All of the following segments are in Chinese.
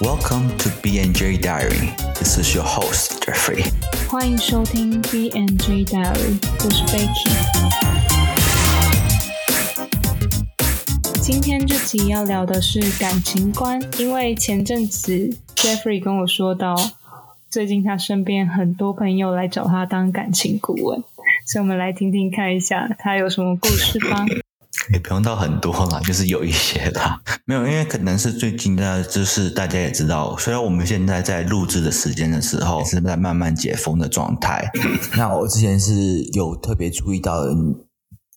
Welcome to BNJ Diary. This is your host Jeffrey. 欢迎收听 B N J Diary，我是 Becky。今天这集要聊的是感情观，因为前阵子 Jeffrey 跟我说到，最近他身边很多朋友来找他当感情顾问，所以我们来听听看一下他有什么故事吧。也不用到很多啦，就是有一些啦。没有，因为可能是最近的，就是大家也知道，虽然我们现在在录制的时间的时候是在慢慢解封的状态。那我之前是有特别注意到，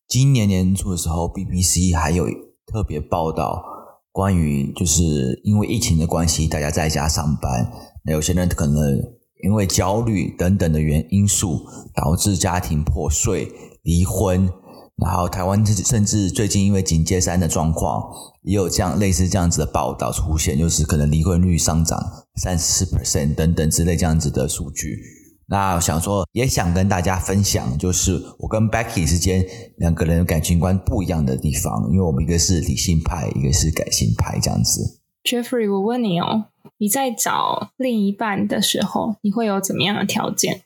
今年年初的时候，BBC 还有特别报道关于，就是因为疫情的关系，大家在家上班，那有些人可能因为焦虑等等的原因素，导致家庭破碎、离婚。然后台湾甚至最近因为警戒三的状况，也有这样类似这样子的报道出现，就是可能离婚率上涨三十 percent 等等之类这样子的数据。那想说也想跟大家分享，就是我跟 Becky 之间两个人感情观不一样的地方，因为我们一个是理性派，一个是感性派这样子。Jeffrey，我问你哦，你在找另一半的时候，你会有怎么样的条件？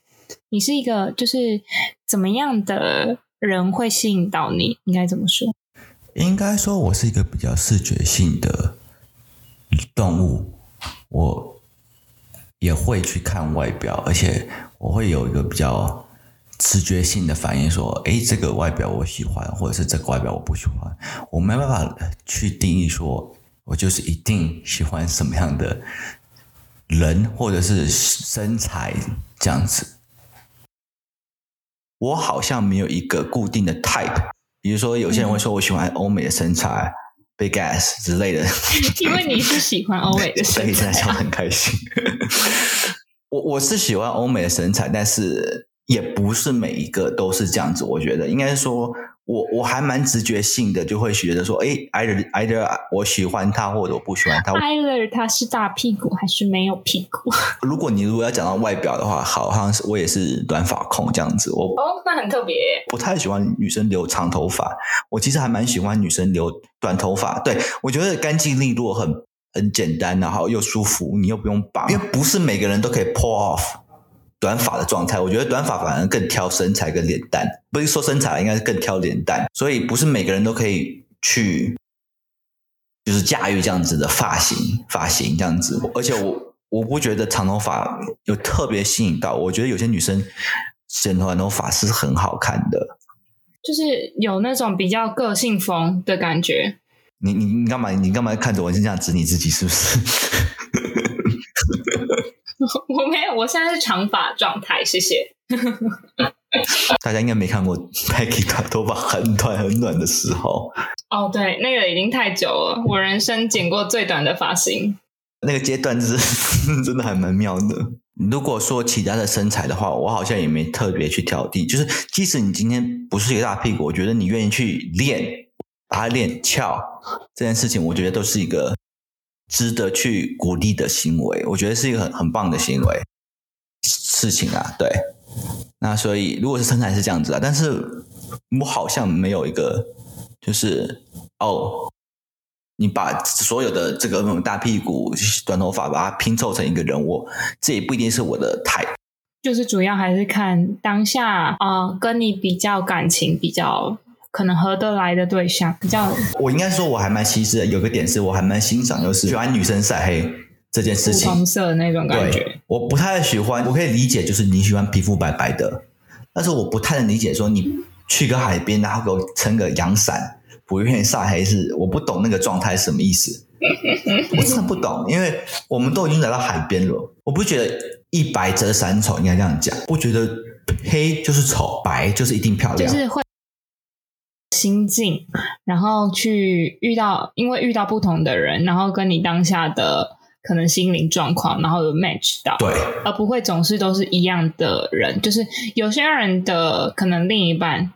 你是一个就是怎么样的？人会吸引到你，应该怎么说？应该说，我是一个比较视觉性的动物，我也会去看外表，而且我会有一个比较直觉性的反应，说：“哎，这个外表我喜欢，或者是这个外表我不喜欢。”我没办法去定义说，我就是一定喜欢什么样的人，或者是身材这样子。我好像没有一个固定的 type，比如说有些人会说我喜欢欧美的身材，big ass 之类的。因为你是喜欢欧美的 身材，所以现在笑很开心。我我是喜欢欧美的身材，但是也不是每一个都是这样子。我觉得应该说。我我还蛮直觉性的，就会觉得说，哎，either either 我喜欢他，或者我不喜欢他。either 他是大屁股还是没有屁股？如果你如果要讲到外表的话，好像是我也是短发控这样子。我哦，那很特别。不太喜欢女生留长头发，我其实还蛮喜欢女生留短头发。对我觉得干净利落，很很简单，然后又舒服，你又不用绑，因为不是每个人都可以 pull off。短发的状态，我觉得短发反而更挑身材跟脸蛋，不是说身材，应该是更挑脸蛋。所以不是每个人都可以去，就是驾驭这样子的发型，发型这样子。而且我我不觉得长头发有特别吸引到，我觉得有些女生剪短头发是很好看的，就是有那种比较个性风的感觉。你你你干嘛？你干嘛看着我是这样指你自己？是不是？我没有，我现在是长发状态，谢谢。大家应该没看过 Peggy 短头发很短很短的时候。哦，对，那个已经太久了，我人生剪过最短的发型。那个阶段是 真的还蛮妙的。如果说其他的身材的话，我好像也没特别去挑剔。就是即使你今天不是一个大屁股，我觉得你愿意去练，把它练翘这件事情，我觉得都是一个。值得去鼓励的行为，我觉得是一个很很棒的行为事情啊。对，那所以如果是身材是这样子啊，但是我好像没有一个，就是哦，你把所有的这个大屁股、短头发，把它拼凑成一个人物，这也不一定是我的态。就是主要还是看当下啊，跟你比较感情比较。可能合得来的对象比较，我应该说我还蛮其实有个点是我还蛮欣赏，就是喜欢女生晒黑这件事情，红色的那种感觉。我不太喜欢，我可以理解，就是你喜欢皮肤白白的，但是我不太能理解说你去个海边，然后给我撑个阳伞，不愿意晒黑，是我不懂那个状态是什么意思。我真的不懂，因为我们都已经来到海边了，我不觉得一白遮三丑应该这样讲，不觉得黑就是丑，白就是一定漂亮，就是会。心境，然后去遇到，因为遇到不同的人，然后跟你当下的可能心灵状况，然后有 match 到，对，而不会总是都是一样的人。就是有些人的可能另一半，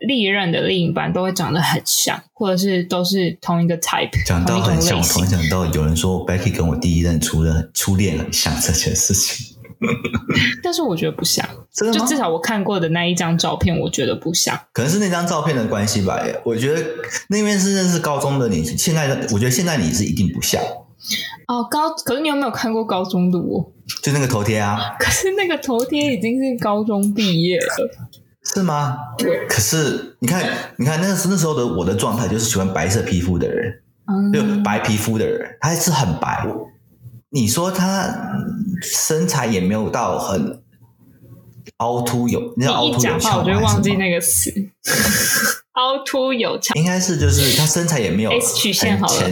历任的另一半都会长得很像，或者是都是同一个 type，讲到很像。我突然想到，有人说 Becky 跟我第一任初恋初恋很像这件事情。但是我觉得不像，就至少我看过的那一张照片，我觉得不像。可能是那张照片的关系吧。我觉得那边是认识高中的你，现在的我觉得现在你是一定不像。哦，高，可是你有没有看过高中的我？就那个头贴啊，可是那个头贴已经是高中毕业了，是吗？对，可是你看，你看那个那时候的我的状态，就是喜欢白色皮肤的人，就嗯，白皮肤的人，他还是很白。你说他嗯身材也没有到很凹凸有，你知道凹凸有讲话我就忘记那个词，凹凸有翘，应该是就是他身材也没有 S 曲线好了。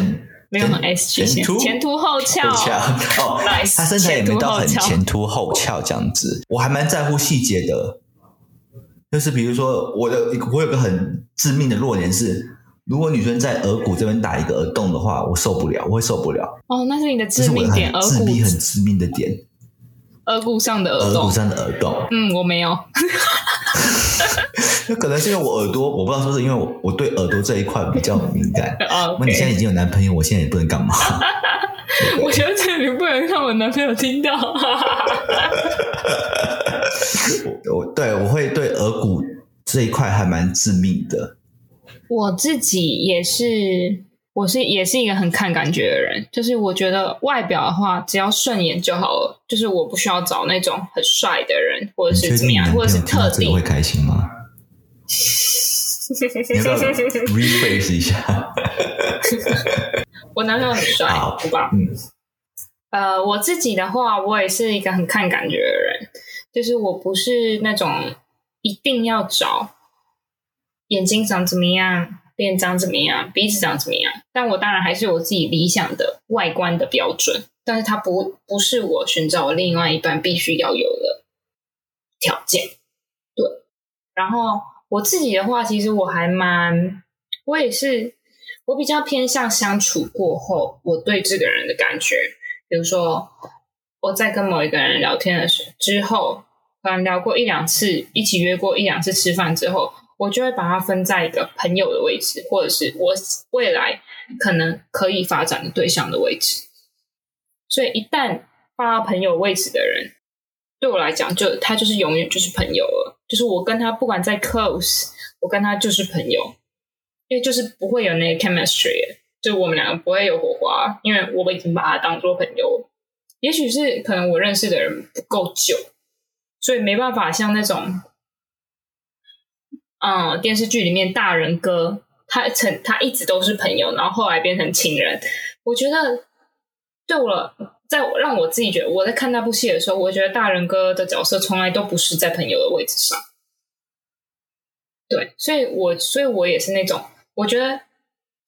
没有很 S 曲线，前凸？后翘，哦。他身材也没到很前凸后翘这样子。我还蛮在乎细节的，就是比如说我的我有个很致命的弱点是，如果女生在额骨这边打一个耳洞的话，我受不了，我会受不了，哦，那是你的致命点，很额骨致命很致命的点，额骨上的耳洞。额骨上的耳洞。嗯，我没有。那 可能是因为我耳朵，我不知道是不是因为我我对耳朵这一块比较敏感。哦那你现在已经有男朋友，我现在也不能干嘛。我觉得这里不能让我男朋友听到。我我对我会对耳骨这一块还蛮致命的。我自己也是，我是也是一个很看感觉的人，就是我觉得外表的话，只要顺眼就好了，就是我不需要找那种很帅的人，或者是怎么样，或者是特定这个会。开心吗？你要不要 rephrase 一下？我男朋友很帅，好对吧？嗯，呃，我自己的话，我也是一个很看感觉的人，就是我不是那种一定要找眼睛长怎么样，脸长怎么样，鼻子长怎么样，但我当然还是有我自己理想的外观的标准，但是它不不是我寻找我另外一半必须要有的条件。对，然后我自己的话，其实我还蛮，我也是，我比较偏向相处过后，我对这个人的感觉。比如说，我在跟某一个人聊天的时之后，可能聊过一两次，一起约过一两次吃饭之后，我就会把它分在一个朋友的位置，或者是我未来可能可以发展的对象的位置。所以，一旦放到朋友位置的人，对我来讲，就他就是永远就是朋友了。就是我跟他不管再 close，我跟他就是朋友，因为就是不会有那个 chemistry，就我们两个不会有火花，因为我们已经把他当做朋友了。也许是可能我认识的人不够久，所以没办法像那种，嗯，电视剧里面大人哥，他曾他一直都是朋友，然后后来变成情人。我觉得对我，在让我自己觉得我在看那部戏的时候，我觉得大人哥的角色从来都不是在朋友的位置上。对，所以我所以我也是那种，我觉得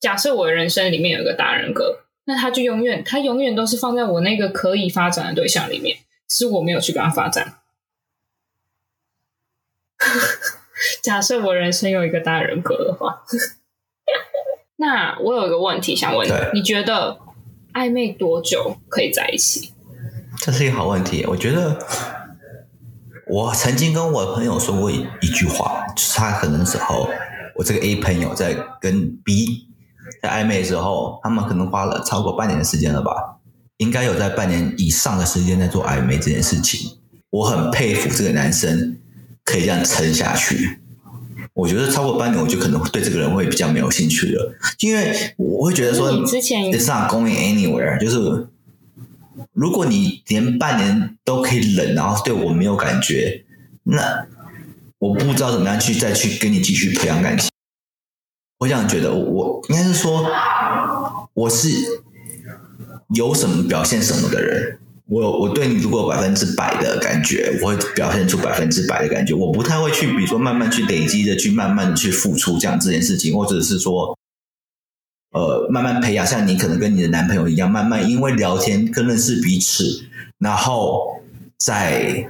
假设我的人生里面有个大人哥，那他就永远他永远都是放在我那个可以发展的对象里面，是我没有去跟他发展。假设我人生有一个大人格的话，那我有一个问题想问你，你觉得暧昧多久可以在一起？这是一个好问题。我觉得我曾经跟我的朋友说过一一句话，就是他可能时候我这个 A 朋友在跟 B 在暧昧的时候，他们可能花了超过半年的时间了吧，应该有在半年以上的时间在做暧昧这件事情。我很佩服这个男生可以这样撑下去。我觉得超过半年，我就可能对这个人会比较没有兴趣了，因为我会觉得说你之前，it's not going anywhere，就是如果你连半年都可以忍，然后对我没有感觉，那我不知道怎么样去再去跟你继续培养感情。我这样觉得，我我应该是说，我是有什么表现什么的人。我有我对你如果有百分之百的感觉，我会表现出百分之百的感觉。我不太会去，比如说慢慢去累积的去慢慢的去付出这样这件事情，或者是说，呃，慢慢培养，像你可能跟你的男朋友一样，慢慢因为聊天跟认识彼此，然后再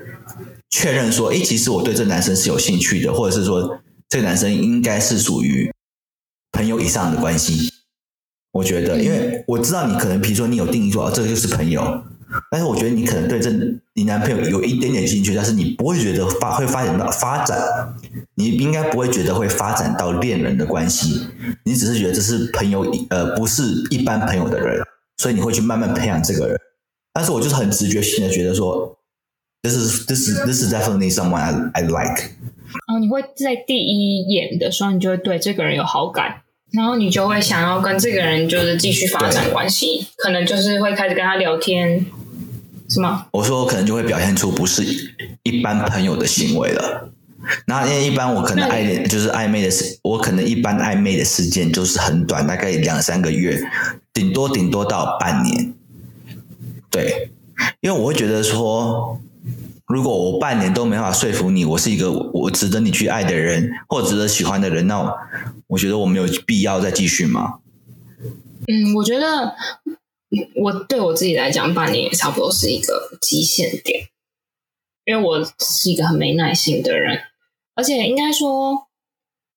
确认说，诶，其实我对这男生是有兴趣的，或者是说这个男生应该是属于朋友以上的关系。我觉得，因为我知道你可能，比如说你有定义说，哦这个就是朋友，但是我觉得你可能对这你男朋友有一点点兴趣，但是你不会觉得发会发展到发展，你应该不会觉得会发展到恋人的关系，你只是觉得这是朋友，呃，不是一般朋友的人，所以你会去慢慢培养这个人。但是我就是很直觉性的觉得说，this is this is this is definitely someone I I like。哦，你会在第一眼的时候，你就会对这个人有好感，然后你就会想要跟这个人就是继续发展关系，可能就是会开始跟他聊天，是吗？我说我可能就会表现出不是一般朋友的行为了。那因为一般我可能暧昧就是暧昧的时，我可能一般暧昧的时间就是很短，大概两三个月，顶多顶多到半年。对，因为我会觉得说，如果我半年都没法说服你，我是一个我值得你去爱的人，或值得喜欢的人，那我我觉得我没有必要再继续嘛。嗯，我觉得我对我自己来讲，半年也差不多是一个极限点，因为我是一个很没耐心的人。而且应该说，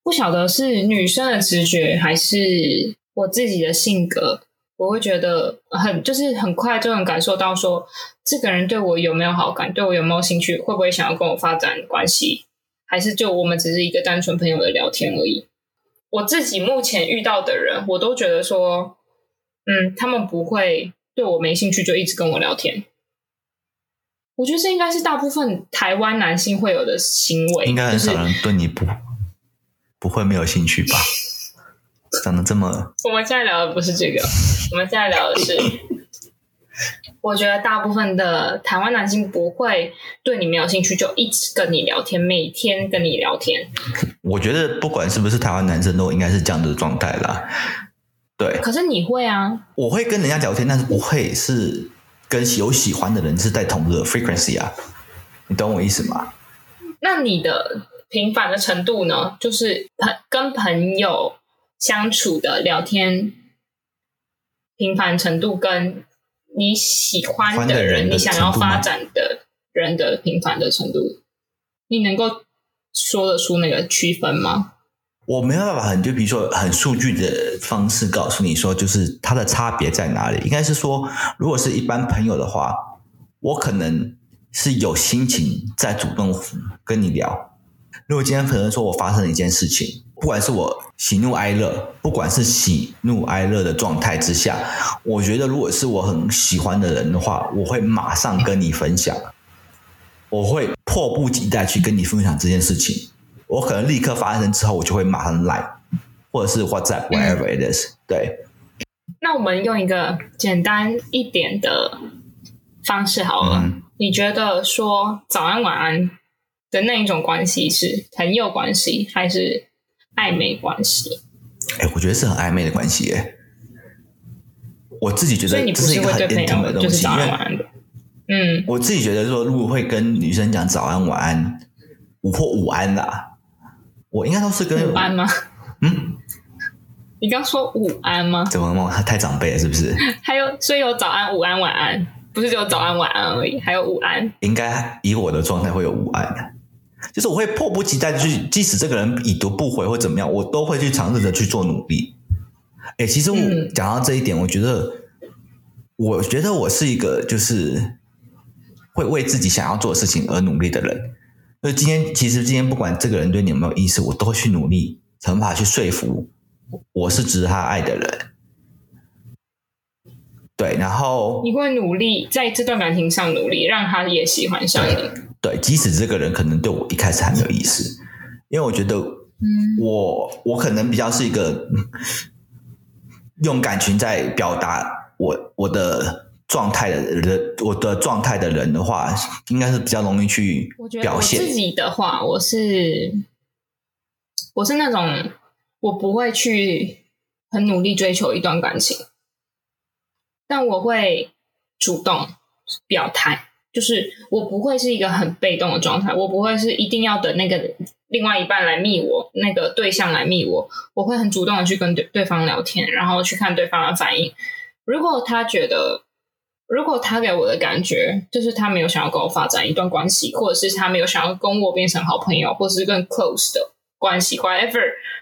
不晓得是女生的直觉还是我自己的性格，我会觉得很就是很快就能感受到说，这个人对我有没有好感，对我有没有兴趣，会不会想要跟我发展关系，还是就我们只是一个单纯朋友的聊天而已。我自己目前遇到的人，我都觉得说，嗯，他们不会对我没兴趣就一直跟我聊天。我觉得这应该是大部分台湾男性会有的行为，应该很少人对你不不会没有兴趣吧？长得这么……我们现在聊的不是这个，我们现在聊的是，我觉得大部分的台湾男性不会对你没有兴趣就一直跟你聊天，每天跟你聊天。我觉得不管是不是台湾男生，都应该是这样的状态啦。对，可是你会啊？我会跟人家聊天，但是不会是。跟有喜欢的人是在同个 frequency 啊，你懂我意思吗？那你的频繁的程度呢？就是朋跟朋友相处的聊天频繁程度，跟你喜欢的人、你想要发展的人的频繁的程度，你能够说得出那个区分吗？我没有办法很就比如说很数据的方式告诉你说，就是它的差别在哪里？应该是说，如果是一般朋友的话，我可能是有心情在主动跟你聊。如果今天可能说我发生了一件事情，不管是我喜怒哀乐，不管是喜怒哀乐的状态之下，我觉得如果是我很喜欢的人的话，我会马上跟你分享，我会迫不及待去跟你分享这件事情。我可能立刻发生之后，我就会马上来，或者是 WhatsApp whatever it is。对。那我们用一个简单一点的方式好了。你觉得说早安晚安的那一种关系是朋友关系还是暧昧关系？哎，我觉得是很暧昧的关系。耶，我自己觉得，所以你不是会对朋友就是早安晚安的。嗯，我自己觉得说，如果会跟女生讲早安晚安，午或午安啦。我应该都是跟午安吗？嗯，你刚说午安吗？怎么吗？他太长辈了，是不是？还有，所以有早安、午安、晚安，不是只有早安、晚安而已，还有午安。应该以我的状态会有午安，就是我会迫不及待的去，即使这个人已读不回或怎么样，我都会去尝试着去做努力。哎，其实我讲到这一点，我觉得，我觉得我是一个就是会为自己想要做的事情而努力的人。所以今天，其实今天不管这个人对你有没有意思，我都会去努力想办法去说服我是值得他爱的人。对，然后你会努力在这段感情上努力，让他也喜欢上你。对，即使这个人可能对我一开始还没有意思，因为我觉得，嗯，我我可能比较是一个用感情在表达我我的。状态的人，我的状态的人的话，应该是比较容易去表现。自己的话，我是我是那种我不会去很努力追求一段感情，但我会主动表态，就是我不会是一个很被动的状态，我不会是一定要等那个另外一半来密我，那个对象来密我，我会很主动的去跟对对方聊天，然后去看对方的反应。如果他觉得。如果他给我的感觉就是他没有想要跟我发展一段关系，或者是他没有想要跟我变成好朋友，或者是更 close 的关系，whatever，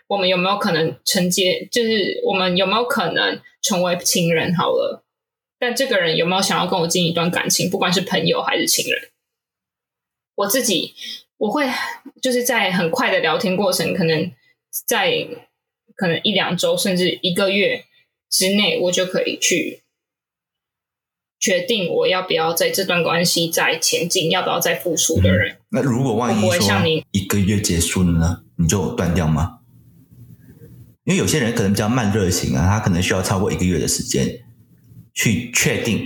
我们有没有可能承接？就是我们有没有可能成为情人？好了，但这个人有没有想要跟我进一段感情？不管是朋友还是情人，我自己我会就是在很快的聊天过程，可能在可能一两周甚至一个月之内，我就可以去。决定我要不要在这段关系再前进，要不要再付出的人。那如果万一说一个月结束了呢？你就断掉吗？因为有些人可能比较慢热型啊，他可能需要超过一个月的时间去确定，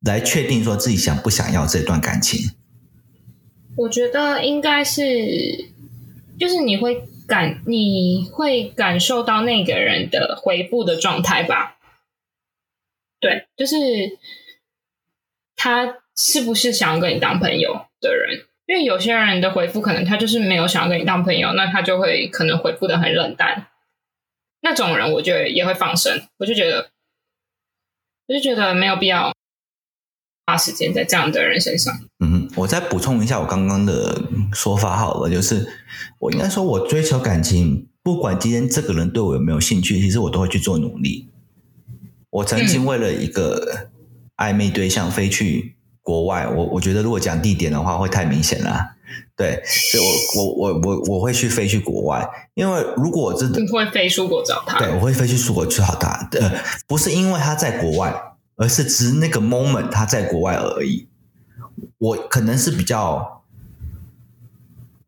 来确定说自己想不想要这段感情。我觉得应该是，就是你会感你会感受到那个人的回复的状态吧？对，就是他是不是想要跟你当朋友的人？因为有些人的回复可能他就是没有想要跟你当朋友，那他就会可能回复的很冷淡。那种人，我觉得也会放生。我就觉得，我就觉得没有必要花时间在这样的人身上。嗯，我再补充一下我刚刚的说法好了，就是我应该说，我追求感情，不管今天这个人对我有没有兴趣，其实我都会去做努力。我曾经为了一个暧昧对象飞去国外，我我觉得如果讲地点的话会太明显了。对，所以我我我我我会去飞去国外，因为如果我真的你会飞出国找他，对，我会飞去出国去找他。呃，不是因为他在国外，而是只是那个 moment 他在国外而已。我可能是比较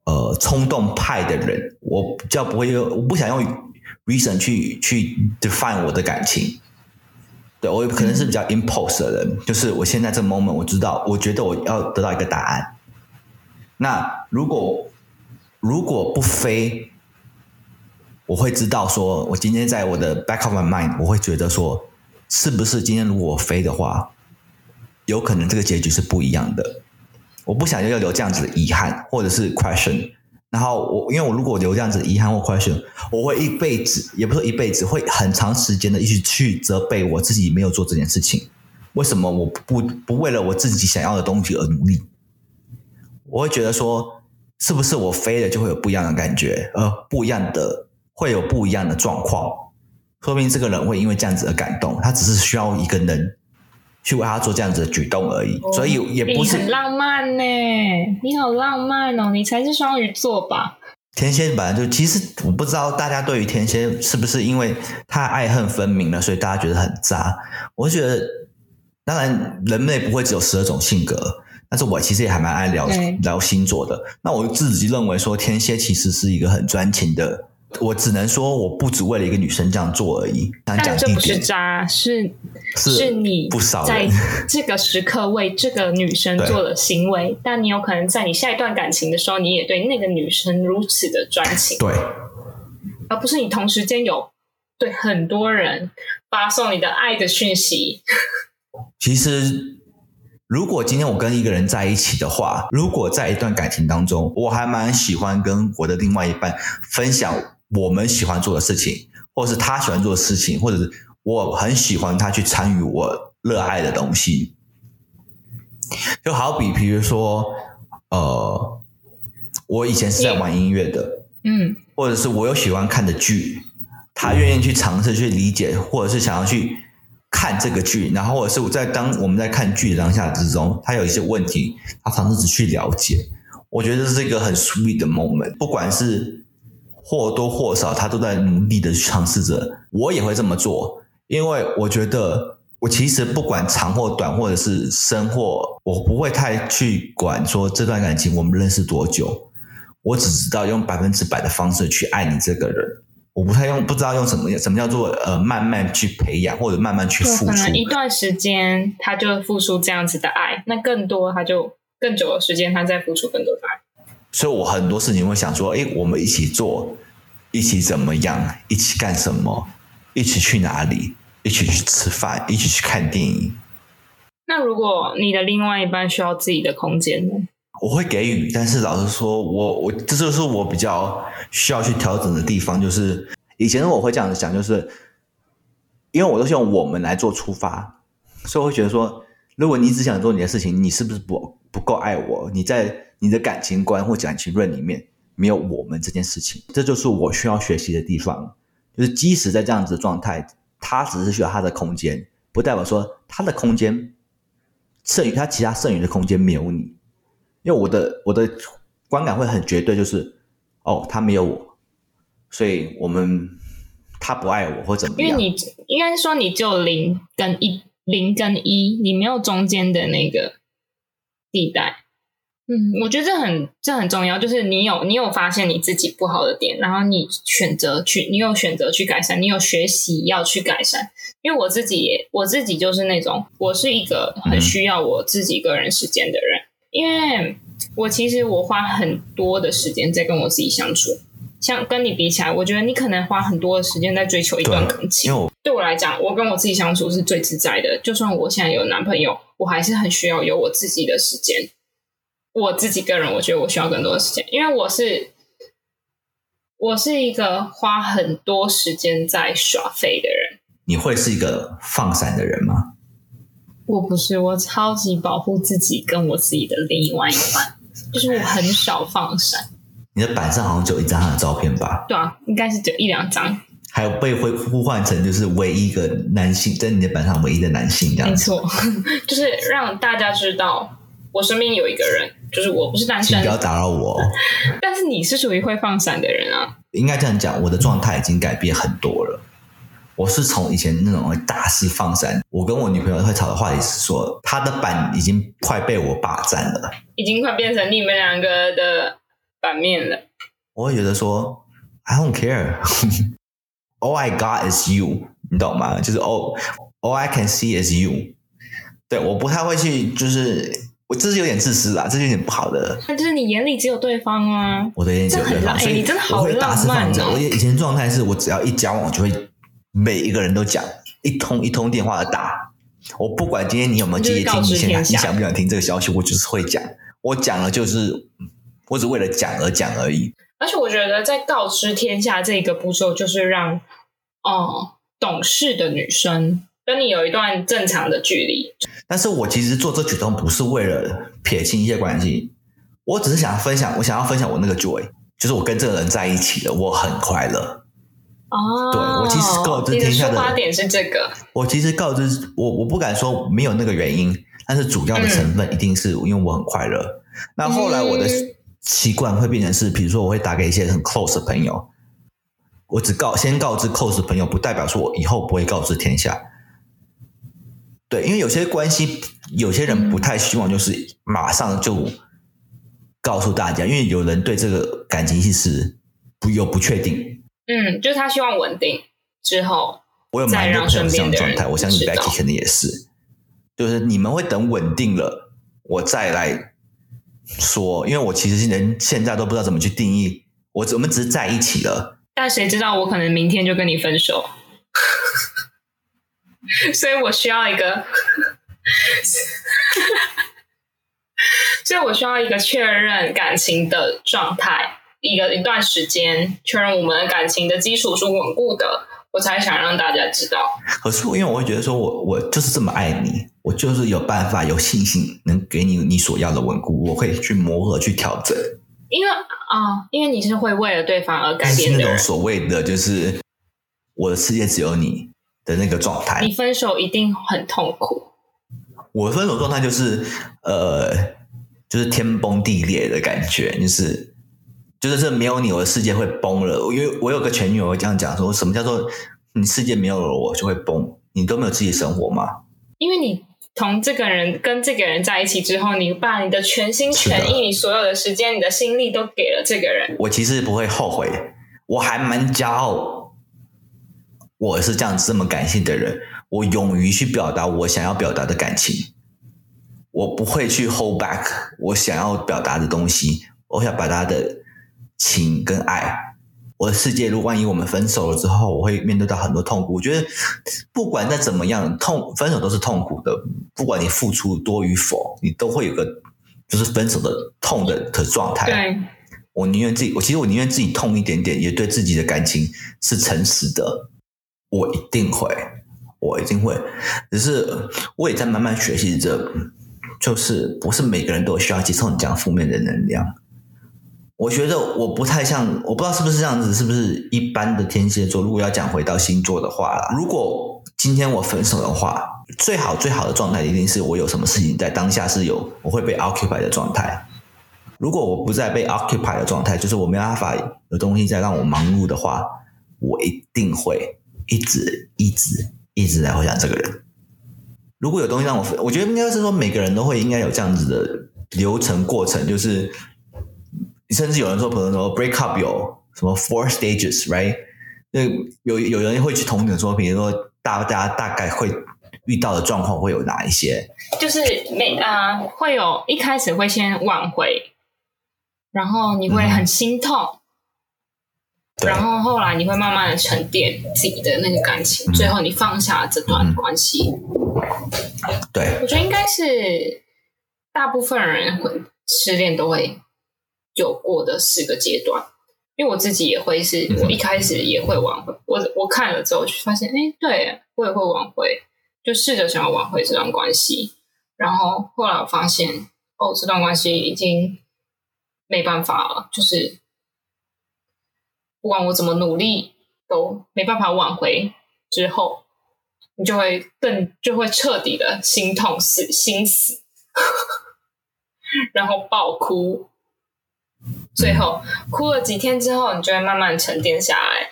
呃冲动派的人，我比较不会用，我不想用 reason 去去 define 我的感情。对我可能是比较 impulse 的人，就是我现在这 moment 我知道，我觉得我要得到一个答案。那如果如果不飞，我会知道说，我今天在我的 back of my mind，我会觉得说，是不是今天如果我飞的话，有可能这个结局是不一样的。我不想要留这样子的遗憾或者是 question。然后我因为我如果留这样子遗憾或 question，我会一辈子，也不是一辈子，会很长时间的一直去责备我自己没有做这件事情。为什么我不不为了我自己想要的东西而努力？我会觉得说，是不是我飞了就会有不一样的感觉，呃，不一样的会有不一样的状况，说明这个人会因为这样子而感动，他只是需要一个人去为他做这样子的举动而已，所以也不是很浪漫呢。你好浪漫哦，你才是双鱼座吧？天蝎本来就其实我不知道大家对于天蝎是不是因为太爱恨分明了，所以大家觉得很渣。我觉得，当然人类不会只有十二种性格。但是我其实也还蛮爱聊聊星座的。那我自己认为说，天蝎其实是一个很专情的。我只能说，我不只为了一个女生这样做而已。但这不是渣，是是你不少在这个时刻为这个女生做了行为。但你有可能在你下一段感情的时候，你也对那个女生如此的专情。对，而不是你同时间有对很多人发送你的爱的讯息。其实。如果今天我跟一个人在一起的话，如果在一段感情当中，我还蛮喜欢跟我的另外一半分享我们喜欢做的事情，或者是他喜欢做的事情，或者是我很喜欢他去参与我热爱的东西。就好比，比如说，呃，我以前是在玩音乐的，嗯，或者是我有喜欢看的剧，他愿意去尝试去理解，或者是想要去。看这个剧，然后或者是我在当我们在看剧的当下之中，他有一些问题，他尝试去了解。我觉得这是一个很 sweet 的 moment，不管是或多或少，他都在努力的尝试着。我也会这么做，因为我觉得我其实不管长或短，或者是深或，我不会太去管说这段感情我们认识多久，我只知道用百分之百的方式去爱你这个人。我不太用，不知道用什么，什么叫做呃，慢慢去培养或者慢慢去付出。可能一段时间他就付出这样子的爱，那更多他就更久的时间他在付出更多的爱。所以我很多事情会想说，哎，我们一起做，一起怎么样，一起干什么，一起去哪里，一起去吃饭，一起去看电影。那如果你的另外一半需要自己的空间呢？我会给予，但是老实说，我我这就是我比较需要去调整的地方。就是以前我会这样子想，就是因为我都是用我们来做出发，所以我会觉得说，如果你只想做你的事情，你是不是不不够爱我？你在你的感情观或感情论里面没有我们这件事情，这就是我需要学习的地方。就是即使在这样子的状态，他只是需要他的空间，不代表说他的空间剩余他其他剩余的空间没有你。因为我的我的观感会很绝对，就是哦，他没有我，所以我们他不爱我或怎么样？因为你应该是说，你就零跟一，零跟一，你没有中间的那个地带。嗯，我觉得这很这很重要，就是你有你有发现你自己不好的点，然后你选择去，你有选择去改善，你有学习要去改善。因为我自己也我自己就是那种，我是一个很需要我自己个人时间的人，因为我其实我花很多的时间在跟我自己相处。像跟你比起来，我觉得你可能花很多的时间在追求一段感情。对我来讲，我跟我自己相处是最自在的。就算我现在有男朋友，我还是很需要有我自己的时间。我自己个人，我觉得我需要更多的时间，因为我是我是一个花很多时间在耍废的人。你会是一个放闪的人吗？我不是，我超级保护自己跟我自己的另外一半，就是我很少放闪。你的板上好像只有一张他的照片吧？对啊，应该是只有一两张。还有被会呼唤成就是唯一一个男性，在你的板上唯一的男性这样子。没错，就是让大家知道我身边有一个人，就是我不是单身请不，要打扰我哦。但是你是属于会放闪的人啊。应该这样讲，我的状态已经改变很多了。我是从以前那种大肆放闪，我跟我女朋友会吵的话题是说，她的板已经快被我霸占了。已经快变成你们两个的版面了。我会觉得说，I don't care, all I got is you，你懂吗？就是 all all I can see is you。对，我不太会去，就是我这是有点自私啦，这是有点不好的。那就是你眼里只有对方啊。我的眼里只有对方，所以哎你真的好我会大肆放着。浪漫哦我以前状态是我只要一交往，我就会每一个人都讲，一通一通电话的打。我不管今天你有没有接听，你想不想听这个消息，我就是会讲。我讲了就是，我只为了讲而讲而已。而且我觉得在告知天下这个步骤，就是让哦懂事的女生跟你有一段正常的距离。但是我其实做这举动不是为了撇清一些关系，我只是想分享，我想要分享我那个 joy，就是我跟这个人在一起了，我很快乐。哦，对我其实告知天下的出发点是这个，我其实告知我，我不敢说没有那个原因，但是主要的成分一定是因为我很快乐。那后来我的嗯习惯会变成是，比如说我会打给一些很 close 的朋友，我只告先告知 close 的朋友，不代表说我以后不会告知天下。对，因为有些关系，有些人不太希望就是马上就告诉大家，因为有人对这个感情其实不有不确定。嗯，就是他希望稳定之后，我有蛮多朋友这样状态，我相信 Becky 肯定也是，就是你们会等稳定了，我再来说，因为我其实连现在都不知道怎么去定义，我我们只是在一起了，但谁知道我可能明天就跟你分手，所以我需要一个，所以我需要一个确认感情的状态，一个一段时间确认我们的感情的基础是稳固的，我才想让大家知道。可是因为我会觉得说我我就是这么爱你，我就是有办法有信心能给你你所要的稳固，我会去磨合去调整，因为啊、因为你是会为了对方而改是那种所谓的就是我的世界只有你的那个状态你。分手一定很痛苦。我分手状态就是呃，就是天崩地裂的感觉，就是就是这没有你，我的世界会崩了。因为我有个前女友会这样讲说，什么叫做你世界没有了我就会崩？你都没有自己的生活吗？因为你同这个人跟这个人在一起之后，你把你的全心全意、你所有的时间、你的心力都给了这个人。我其实不会后悔，我还蛮骄傲，我是这样子这么感性的人，我勇于去表达我想要表达的感情，我不会去 hold back 我想要表达的东西，我想表达的情跟爱。我的世界，如果万一我们分手了之后，我会面对到很多痛苦。我觉得不管再怎么样，痛分手都是痛苦的，不管你付出多与否，你都会有个就是分手的痛的的状态。对，我宁愿自己，我其实我宁愿自己痛一点点，也对自己的感情是诚实的。我一定会，我一定会。只是我也在慢慢学习着，就是不是每个人都需要接受你这样负面的能量。我觉得我不太像，我不知道是不是这样子，是不是一般的天蝎座？如果要讲回到星座的话，如果今天我分手的话，最好最好的状态一定是我有什么事情在当下是有我会被 occupy 的状态。如果我不在被 occupy 的状态，就是我没办法有东西在让我忙碌的话，我一定会一直一直一直在回想这个人。如果有东西让我分，我觉得应该是说每个人都会应该有这样子的流程过程，就是甚至有人说，朋友说 break up 有什么 four stages，right？那有有人会去同等说，比如说大家大概会遇到的状况会有哪一些？就是每啊、会有一开始会先挽回，然后你会很心痛，对然后后来你会慢慢的沉淀自己的那个感情，最后你放下这段关系。对，我觉得应该是大部分人会失恋都会有过的四个阶段，因为我自己也会是，嗯。我一开始也会挽回，我我看了之后就发现，哎，对我也会挽回，就试着想要挽回这段关系，然后后来我发现，哦，这段关系已经没办法了，就是不管我怎么努力都没办法挽回，之后你就会更就会彻底的心痛死心死，然后爆哭，最后哭了几天之后，你就会慢慢沉淀下来，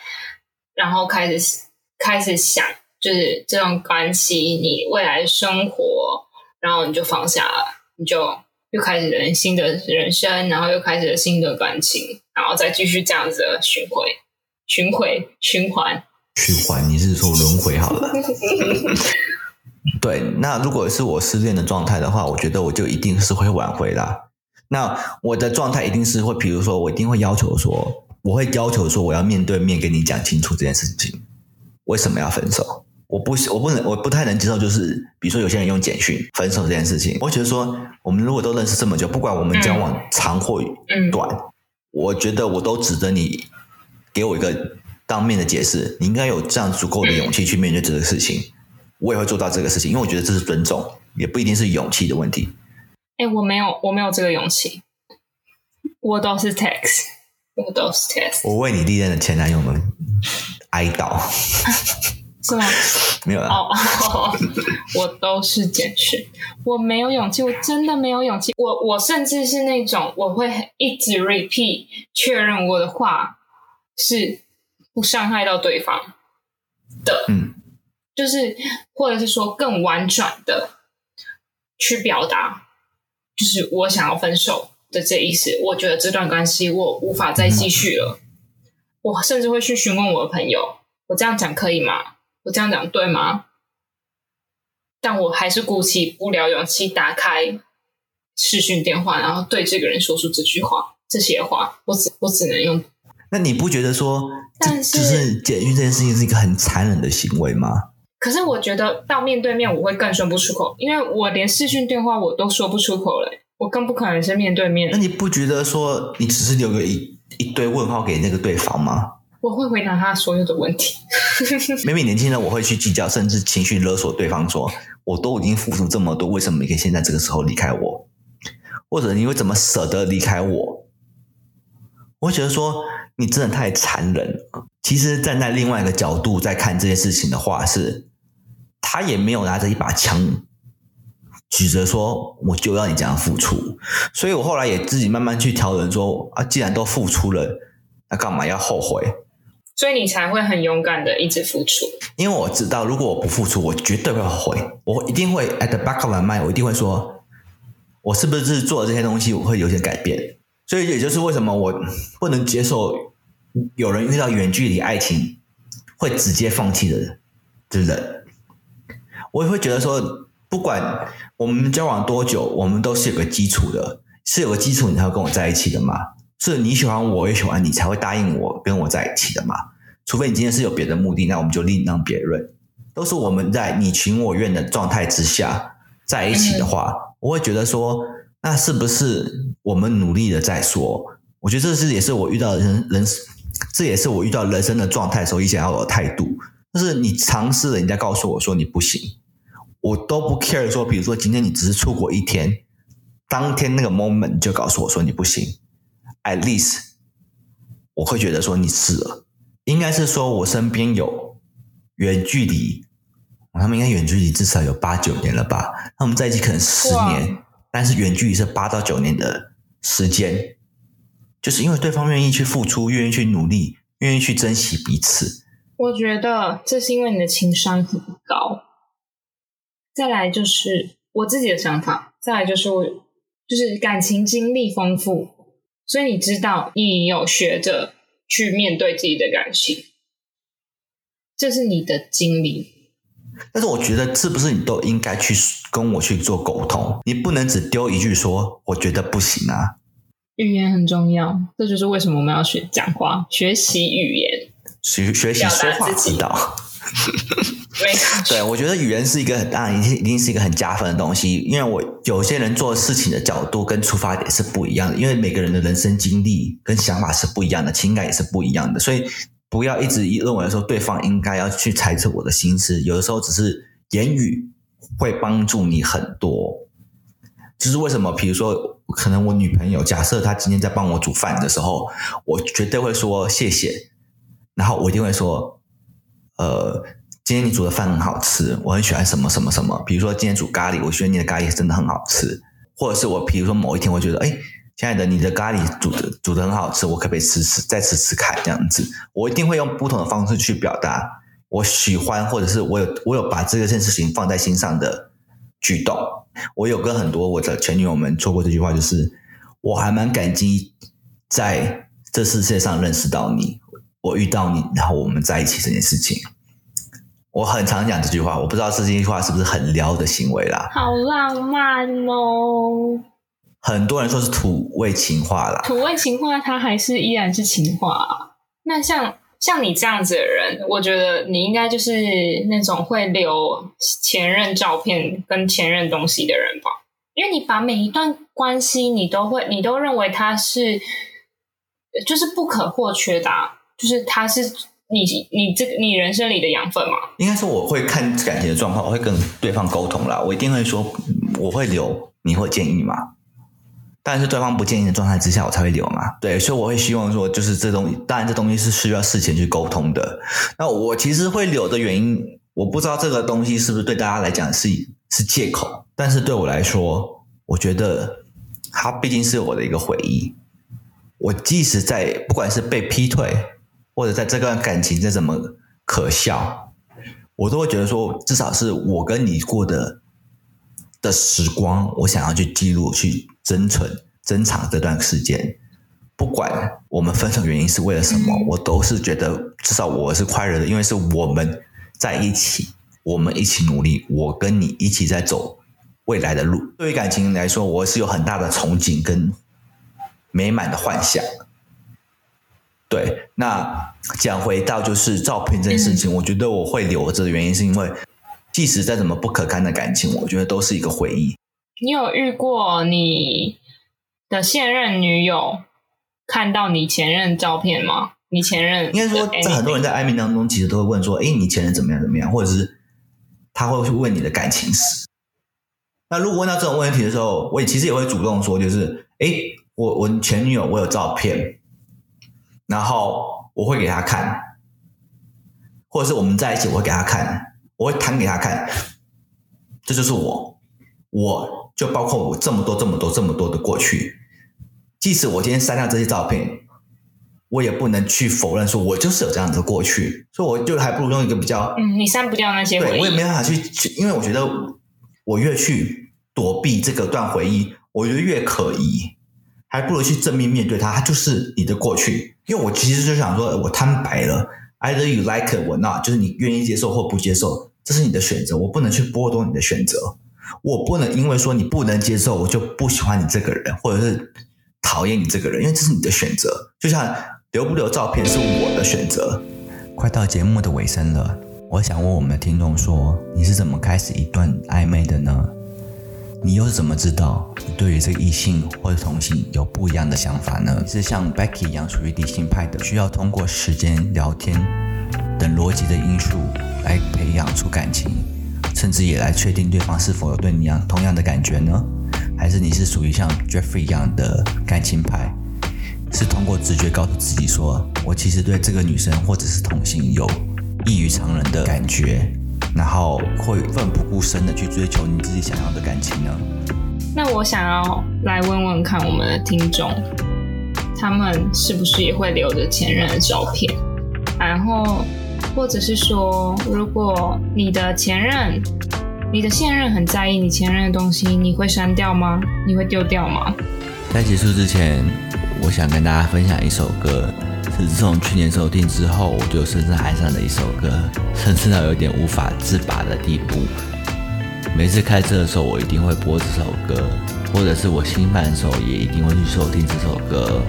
然后开始开始想，就是这段关系你未来的生活，然后你就放下了，你就又开始了新的人生，然后又开始了新的感情，然后再继续这样子的循环、循环、循环。循环，你是说轮回好了？对，那如果是我失恋的状态的话，我觉得我就一定是会挽回啦。那我的状态一定是会，比如说我一定会要求说，我会要求说我要面对面跟你讲清楚这件事情，为什么要分手？我不我不能我不太能接受，就是比如说有些人用简讯分手这件事情，我觉得说我们如果都认识这么久，不管我们交往长或嗯短，我觉得我都值得你给我一个当面的解释，你应该有这样足够的勇气去面对这个事情，我也会做到这个事情，因为我觉得这是尊重，也不一定是勇气的问题。哎、我没有，我没有这个勇气，我都是 text，我都是 text，我为你历任的前男友们哀悼，是吗？没有啦，哦，我都是简讯，我没有勇气，我真的没有勇气。我我甚至是那种我会一直 repeat 确认我的话是不伤害到对方的，嗯，就是或者是说更婉转的去表达，就是我想要分手的这意思。我觉得这段关系我无法再继续了，我甚至会去询问我的朋友，我这样讲可以吗？我这样讲对吗？但我还是鼓起不了勇气打开视讯电话，然后对这个人说出这句话、这些话。我只我只能用，那你不觉得说，这但是就是简讯这件事情是一个很残忍的行为吗？可是我觉得到面对面我会更说不出口，因为我连视讯电话我都说不出口了，我更不可能是面对面那。你不觉得说你只是留个一一堆问号给那个对方吗？我会回答他所有的问题。每每年轻人我会去计较，甚至情绪勒索对方说，我都已经付出这么多，为什么你可以现在这个时候离开我？或者你会怎么舍得离开我？我会觉得说你真的太残忍了。其实站在另外一个角度在看这件事情的话是，他也没有拿着一把枪指着说我就要你这样付出，所以我后来也自己慢慢去调整说啊，既然都付出了，那干嘛要后悔？所以你才会很勇敢的一直付出。因为我知道，如果我不付出，我绝对会后悔。我一定会 at the back of my mind，我一定会说，我是不是做了这些东西我会有些改变？所以也就是为什么我不能接受有人遇到远距离爱情会直接放弃的的人。我也会觉得说，不管我们交往多久，我们都是有个基础的，是有个基础你才会跟我在一起的嘛。是你喜欢我，我也喜欢你，才会答应我跟我在一起的嘛。除非你今天是有别的目的，那我们就另当别论。都是我们在你情我愿的状态之下在一起的话，我会觉得说，那是不是我们努力的再说？我觉得这是也是我遇到的人人，这也是我遇到人生的状态的时候一想要有的态度，就是你尝试了，人家告诉我说你不行，我都不 care 说，比如说今天你只是出国一天，当天那个 moment 你就告诉我说你不行，at least 我会觉得说你试了。应该是说，我身边有远距离，他们应该远距离至少有八九年了吧？他们在一起可能十年，但是远距离是八到九年的时间，就是因为对方愿意去付出，愿意去努力，愿意去珍惜彼此。我觉得这是因为你的情商很高。再来就是我自己的想法，再来就是我就是感情经历丰富，所以你知道你有学着去面对自己的感情，这是你的经历。但是我觉得是不是你都应该去跟我去做沟通？你不能只丢一句说我觉得不行啊。语言很重要，这就是为什么我们要学讲话，学习语言，学学习说话之道。对，我觉得语言是一个很大，一定一定是一个很加分的东西。因为我有些人做事情的角度跟出发点是不一样的，因为每个人的人生经历跟想法是不一样的，情感也是不一样的，所以不要一直认为说对方应该要去猜测我的心思。有的时候只是言语会帮助你很多。就是为什么，比如说，可能我女朋友假设她今天在帮我煮饭的时候，我绝对会说谢谢，然后我一定会说，呃。今天你煮的饭很好吃，我很喜欢什么什么什么。比如说今天煮咖喱，我觉得你的咖喱真的很好吃。或者是我，比如说某一天，我觉得，哎，亲爱的，你的咖喱煮的煮的很好吃，我可不可以吃吃再吃吃看？这样子，我一定会用不同的方式去表达我喜欢，或者是我有我有把这个件事情放在心上的举动。我有跟很多我的前女友们说过这句话，就是我还蛮感激在这世界上认识到你，我遇到你，然后我们在一起这件事情。我很常讲这句话，我不知道这句话是不是很撩的行为啦。好浪漫哦！很多人说是土味情话啦。土味情话，它还是依然是情话。那像像你这样子的人，我觉得你应该就是那种会留前任照片跟前任东西的人吧？因为你把每一段关系，你都会，你都认为它是就是不可或缺的，就是它是。你你这个你人生里的养分嘛？应该说我会看感情的状况，我会跟对方沟通啦。我一定会说我会留，你会建议吗？但是对方不建议的状态之下，我才会留嘛。对，所以我会希望说，就是这东西，当然这东西是需要事前去沟通的。那我其实会留的原因，我不知道这个东西是不是对大家来讲是是借口，但是对我来说，我觉得它毕竟是我的一个回忆。我即使在不管是被劈腿。或者在这段感情再怎么可笑，我都会觉得说，至少是我跟你过的的时光，我想要去记录、去珍存、珍藏这段时间。不管我们分手原因是为了什么，我都是觉得至少我是快乐的，因为是我们在一起，我们一起努力，我跟你一起在走未来的路。对于感情来说，我是有很大的憧憬跟美满的幻想。对，那讲回到就是照片这件事情，我觉得我会留着的原因是因为，即使再怎么不可堪的感情，我觉得都是一个回忆。你有遇过你的现任女友看到你前任照片吗？你前任应该说，在很多人在暧昧当中，其实都会问说：“哎，你前任怎么样？怎么样？”或者是他会去问你的感情史。那如果问到这种问题的时候，我也其实也会主动说，就是：“哎，我我前女友我有照片。”然后我会给他看，或者是我们在一起，我会给他看，我会弹给他看，这就是我，我就包括我这么多、这么多、这么多的过去。即使我今天删掉这些照片，我也不能去否认说我就是有这样的过去。所以我就还不如用一个比较……嗯，你删不掉那些回忆，我也没办法去，因为我觉得我越去躲避这个段回忆，我觉得越可疑。还不如去正面面对它，它就是你的过去。因为我其实就想说，我摊白了，either you like it or not，就是你愿意接受或不接受，这是你的选择。我不能去剥夺你的选择，我不能因为说你不能接受，我就不喜欢你这个人，或者是讨厌你这个人，因为这是你的选择。就像留不留照片是我的选择。快到节目的尾声了，我想问我们的听众说，你是怎么开始一段暧昧的呢？你又怎么知道你对于这个异性或者同性有不一样的想法呢？是像 Becky 一样属于理性派的，需要通过时间、聊天等逻辑的因素来培养出感情，甚至也来确定对方是否有对你一样同样的感觉呢？还是你是属于像 Jeffrey 一样的感情派，是通过直觉告诉自己说，我其实对这个女生或者是同性有异于常人的感觉？然后会奋不顾身的去追求你自己想要的感情呢？那我想要来问问看我们的听众，他们是不是也会留着前任的照片？然后或者是说，如果你的前任你的现任很在意你前任的东西，你会删掉吗？你会丢掉吗？在结束之前，我想跟大家分享一首歌，是自从去年收听之后，我就深深爱上的一首歌，甚至到有点无法自拔的地步。每次开车的时候，我一定会播这首歌，或者是我心烦的时候，也一定会去收听这首歌。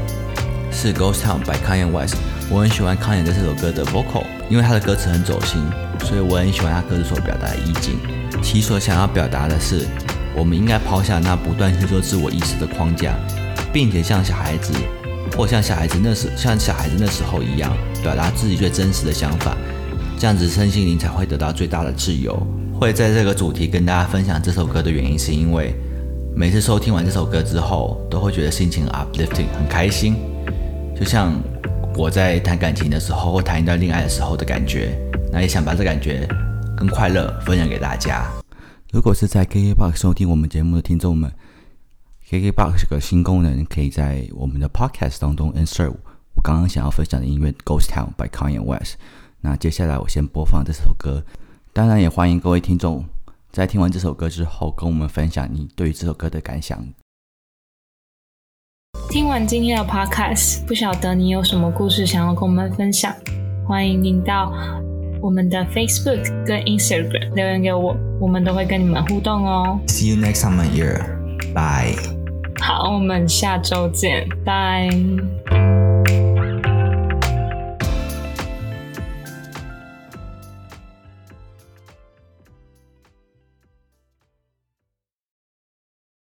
是《Ghost Town》by Kanye West。我很喜欢 Kanye 在这首歌的 vocal，因为他的歌词很走心，所以我很喜欢他歌词所表达的意境。其所想要表达的是，我们应该抛下那不断去做自我意识的框架。并且像小孩子，或像小孩子那时，像小孩子那时候一样，表达自己最真实的想法，这样子身心灵才会得到最大的自由。会在这个主题跟大家分享这首歌的原因，是因为每次收听完这首歌之后，都会觉得心情 uplifting，很开心，就像我在谈感情的时候，或谈一段恋爱的时候的感觉。那也想把这感觉跟快乐分享给大家。如果是在 KKBOX 收听我们节目的听众们。KKBOX 这个新功能，可以在我们的 Podcast 当中 insert 我刚刚想要分享的音乐《Ghost Town》by Kanye West。那接下来我先播放这首歌，当然也欢迎各位听众在听完这首歌之后，跟我们分享你对于这首歌的感想。听完今天的 Podcast，不晓得你有什么故事想要跟我们分享？欢迎您到我们的 Facebook 跟 Instagram 留言给我，我们都会跟你们互动哦。See you next time, my ear. Bye. 好，我们下周见，拜。